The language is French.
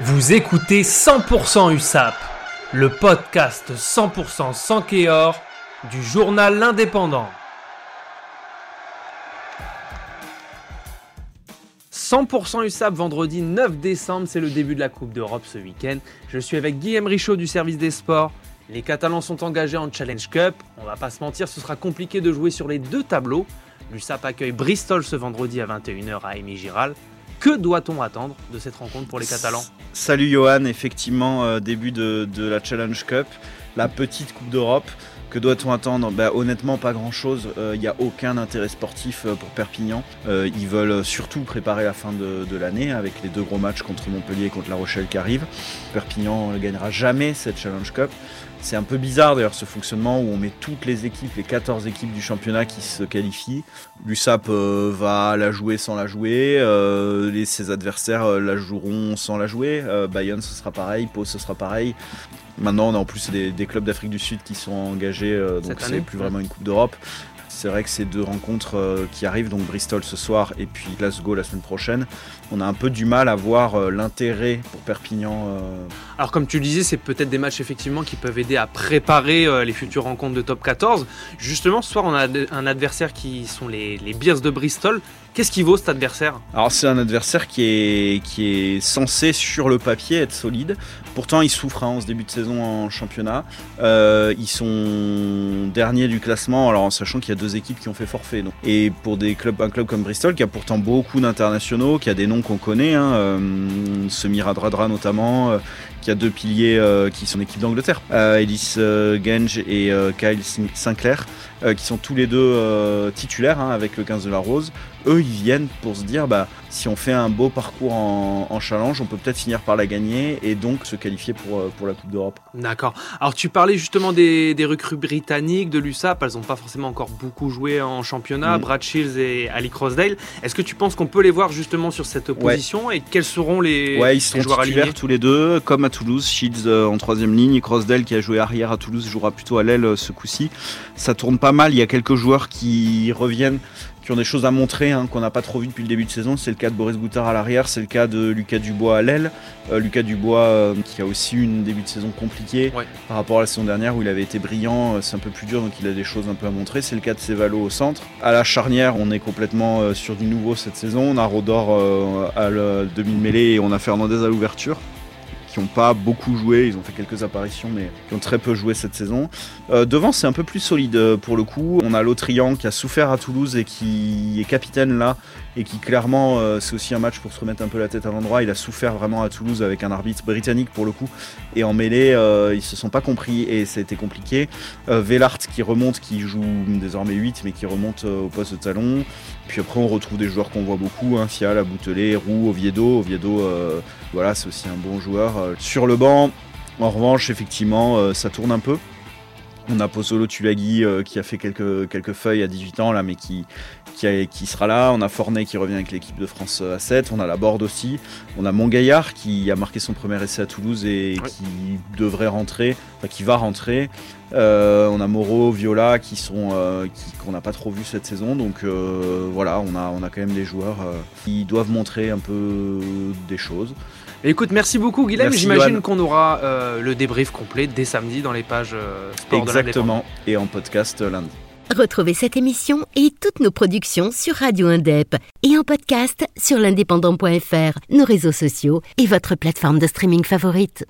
Vous écoutez 100% USAP, le podcast 100% sans Kéor du journal L'Indépendant. 100% USAP vendredi 9 décembre, c'est le début de la Coupe d'Europe ce week-end. Je suis avec Guillaume Richaud du service des sports. Les Catalans sont engagés en Challenge Cup. On va pas se mentir, ce sera compliqué de jouer sur les deux tableaux. L'USAP accueille Bristol ce vendredi à 21h à Amy Giral. Que doit-on attendre de cette rencontre pour les Catalans? Salut Johan, effectivement, euh, début de, de, la Challenge Cup, la petite Coupe d'Europe. Que doit-on attendre? Bah, Honnêtement, pas grand-chose. Il euh, n'y a aucun intérêt sportif euh, pour Perpignan. Euh, ils veulent surtout préparer la fin de, l'année avec les deux gros matchs contre Montpellier et contre La Rochelle qui arrivent. Perpignan ne gagnera jamais cette Challenge Cup. C'est un peu bizarre d'ailleurs ce fonctionnement où on met toutes les équipes, les 14 équipes du championnat qui se qualifient. L'USAP va la jouer sans la jouer, ses adversaires la joueront sans la jouer. Bayonne ce sera pareil, Pau ce sera pareil. Maintenant on a en plus des, des clubs d'Afrique du Sud qui sont engagés, euh, donc c'est plus vraiment une Coupe d'Europe. C'est vrai que ces deux rencontres euh, qui arrivent, donc Bristol ce soir et puis Glasgow la semaine prochaine, on a un peu du mal à voir euh, l'intérêt pour Perpignan. Alors comme tu le disais, c'est peut-être des matchs effectivement qui peuvent aider à préparer les futures rencontres de top 14. Justement, ce soir on a un adversaire qui sont les, les Bears de Bristol. Qu'est-ce qui vaut cet adversaire? Alors c'est un adversaire qui est, qui est censé sur le papier être solide. Pourtant ils souffrent hein, en ce début de saison en championnat. Euh, ils sont derniers du classement, alors en sachant qu'il y a deux équipes qui ont fait forfait. Et pour des clubs, un club comme Bristol qui a pourtant beaucoup d'internationaux, qui a des noms qu'on connaît, hein, euh, notamment, euh, qui a deux piliers euh, qui sont équipe d'Angleterre, Ellis Genge et Kyle Sinclair, qui sont tous les deux titulaires hein, avec le 15 de la Rose. Eux, ils viennent pour se dire, bah, si on fait un beau parcours en, en challenge, on peut peut-être finir par la gagner et donc se qualifier pour, euh, pour la Coupe d'Europe. D'accord. Alors tu parlais justement des, des recrues britanniques de l'USAP, elles n'ont pas forcément encore beaucoup joué en championnat, Mm. Brad Shields et Ali Crossdale. Est-ce que tu penses qu'on peut les voir justement sur cette position et quels seront les, Ouais, ils les sont joueurs titulaires alignés tous les deux, comme à Toulouse. Shields euh, en troisième ligne, Crossdale qui a joué arrière à Toulouse jouera plutôt à l'aile euh, ce coup-ci. Ça tourne pas mal. Il y a quelques joueurs qui reviennent, qui ont des choses à montrer, hein, qu'on n'a pas trop vu depuis le début de saison. C'est le cas de Boris Goutard à l'arrière, c'est le cas de Lucas Dubois à l'aile. Euh, Lucas Dubois euh, qui a aussi eu une début de saison compliqué Ouais. par rapport à la saison dernière où il avait été brillant. euh, C'est un peu plus dur, donc il a des choses un peu à montrer. C'est le cas de Cevalo au centre. À la charnière, on est complètement euh, sur du nouveau cette saison. On a Rodor à la demi-mêlée et on a Fernandez à l'ouverture qui n'ont pas beaucoup joué, ils ont fait quelques apparitions mais qui ont très peu joué cette saison. Euh, devant c'est un peu plus solide euh, pour le coup. On a l'Autrian qui a souffert à Toulouse et qui est capitaine là et qui clairement euh, c'est aussi un match pour se remettre un peu la tête à l'endroit. Il a souffert vraiment à Toulouse avec un arbitre britannique pour le coup et en mêlée euh, ils se sont pas compris et été compliqué. Vellart qui remonte, qui joue désormais 8 mais qui remonte au poste de talon. Puis après on retrouve des joueurs qu'on voit beaucoup, hein, Fial, Aboutelé, Roux, Oviedo. Oviedo voilà c'est aussi un bon joueur. Euh, Sur le banc en revanche effectivement euh, ça tourne un peu. On a Pozzolo Tulagi euh, qui a fait quelques, quelques feuilles à 18 ans là, mais qui, qui, a- qui sera là. On a Fornet qui revient avec l'équipe de France à 7. On a la Borde aussi. On a Montgaillard qui a marqué son premier essai à Toulouse et Oui. qui devrait rentrer, enfin qui va rentrer. Euh, on a Moreau, Viola qui sont euh, qu'on n'a pas trop vu cette saison. Donc voilà, on a, on a quand même des joueurs qui doivent montrer un peu des choses. Écoute, merci beaucoup Guilhem. Merci, J'imagine qu'on aura euh, le débrief complet dès samedi dans les pages euh, sport de l'Indépendant. Exactement. Et en podcast euh, lundi. Retrouvez cette émission et toutes nos productions sur Radio Indep et en podcast sur l'indépendant.fr, nos réseaux sociaux et votre plateforme de streaming favorite.